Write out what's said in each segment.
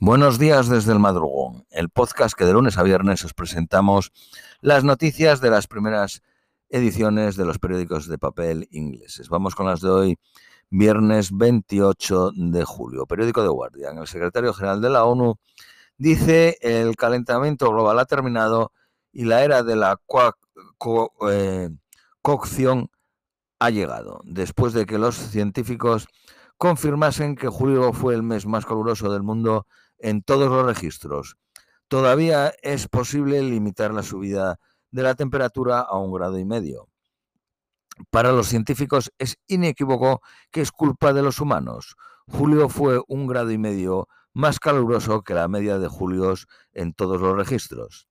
Buenos días desde el madrugón, el podcast que de lunes a viernes os presentamos las noticias de las primeras ediciones de los periódicos de papel ingleses. Vamos con las de hoy, viernes 28 de julio. Periódico de Guardian. El secretario general de la ONU dice el calentamiento global ha terminado y la era de la eh, cocción ha llegado, después de que los científicos confirmasen que julio fue el mes más caluroso del mundo en todos los registros. Todavía es posible limitar la subida de la temperatura a un grado y medio. Para los científicos es inequívoco que es culpa de los humanos. Julio fue un grado y medio más caluroso que la media de julios en todos los registros.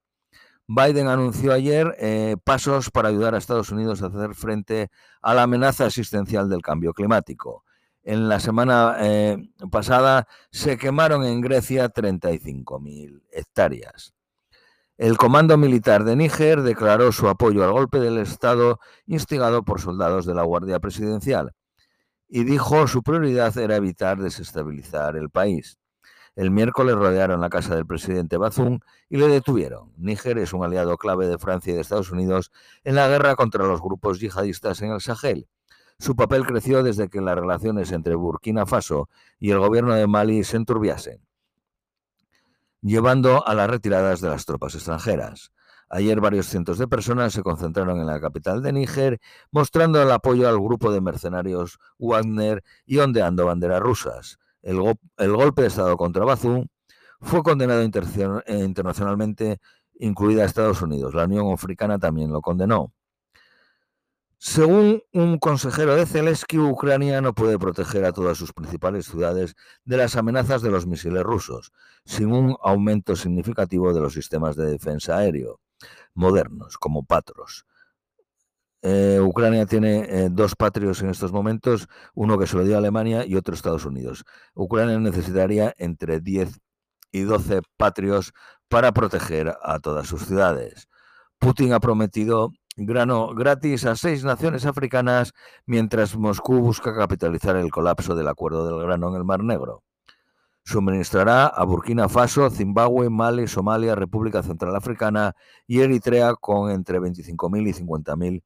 Biden anunció ayer eh, pasos para ayudar a Estados Unidos a hacer frente a la amenaza existencial del cambio climático en la semana eh, pasada se quemaron en Grecia 35.000 hectáreas. El Comando Militar de Níger declaró su apoyo al golpe del Estado instigado por soldados de la Guardia Presidencial y dijo su prioridad era evitar desestabilizar el país. El miércoles rodearon la casa del presidente Bazoum y le detuvieron. Níger es un aliado clave de Francia y de Estados Unidos en la guerra contra los grupos yihadistas en el Sahel su papel creció desde que las relaciones entre Burkina Faso y el gobierno de Mali se enturbiasen, llevando a las retiradas de las tropas extranjeras. Ayer varios cientos de personas se concentraron en la capital de Níger, mostrando el apoyo al grupo de mercenarios Wagner y ondeando banderas rusas. El, golpe de Estado contra Bazoum fue condenado internacionalmente, incluida Estados Unidos. La Unión Africana también lo condenó. Según un consejero de Zelensky, Ucrania no puede proteger a todas sus principales ciudades de las amenazas de los misiles rusos, sin un aumento significativo de los sistemas de defensa aéreo modernos, como Patros. Eh, Ucrania tiene eh, dos patrios en estos momentos, uno que se lo dio a Alemania y otro a Estados Unidos. Ucrania necesitaría entre 10 y 12 patrios para proteger a todas sus ciudades. Putin ha prometido grano gratis a seis naciones africanas mientras Moscú busca capitalizar el colapso del acuerdo del grano en el Mar Negro. Suministrará a Burkina Faso, Zimbabue, Mali, Somalia, República Central Africana y Eritrea con entre 25.000 y 50.000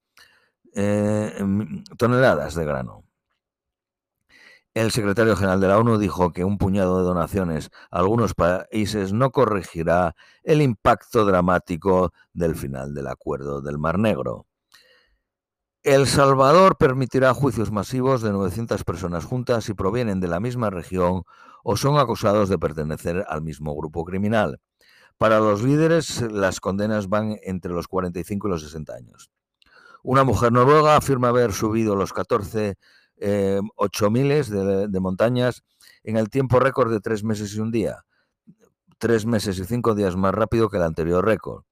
eh, toneladas de grano. El secretario general de la ONU dijo que un puñado de donaciones a algunos países no corregirá el impacto dramático del final del acuerdo del Mar Negro. El Salvador permitirá juicios masivos de 900 personas juntas si provienen de la misma región o son acusados de pertenecer al mismo grupo criminal. Para los líderes, las condenas van entre los 45 y los 60 años. Una mujer noruega afirma haber subido los 14 eh, 8 miles de, montañas en el tiempo récord de tres meses y un día, tres meses y cinco días más rápido que el anterior récord.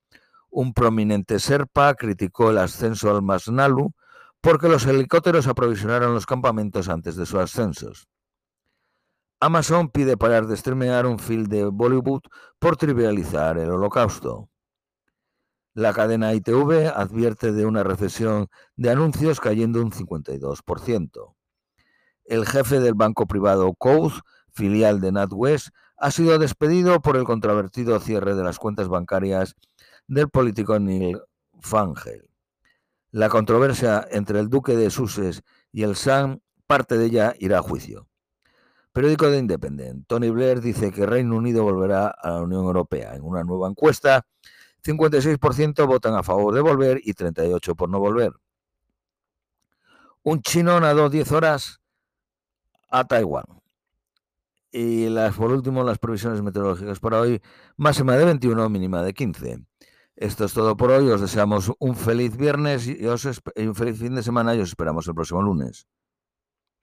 Un prominente Serpa criticó el ascenso al Masnalu porque los helicópteros aprovisionaron los campamentos antes de sus ascensos. Amazon pide parar de streamear un film de Bollywood por trivializar el holocausto. La cadena ITV advierte de una recesión de anuncios cayendo un 52% el jefe del banco privado Coase, filial de NatWest, ha sido despedido por el controvertido cierre de las cuentas bancarias del político Neil Fangel. La controversia entre el duque de Sussex y el Sam, parte de ella irá a juicio. Periódico de Independent. Tony Blair dice que Reino Unido volverá a la Unión Europea. En una nueva encuesta, 56% votan a favor de volver y 38% por no volver. Un chino nadó 10 horas a Taiwán. Y las, por último, las previsiones meteorológicas para hoy, máxima de 21, mínima de 15. Esto es todo por hoy. Os deseamos un feliz viernes y, y un feliz fin de semana y os esperamos el próximo lunes.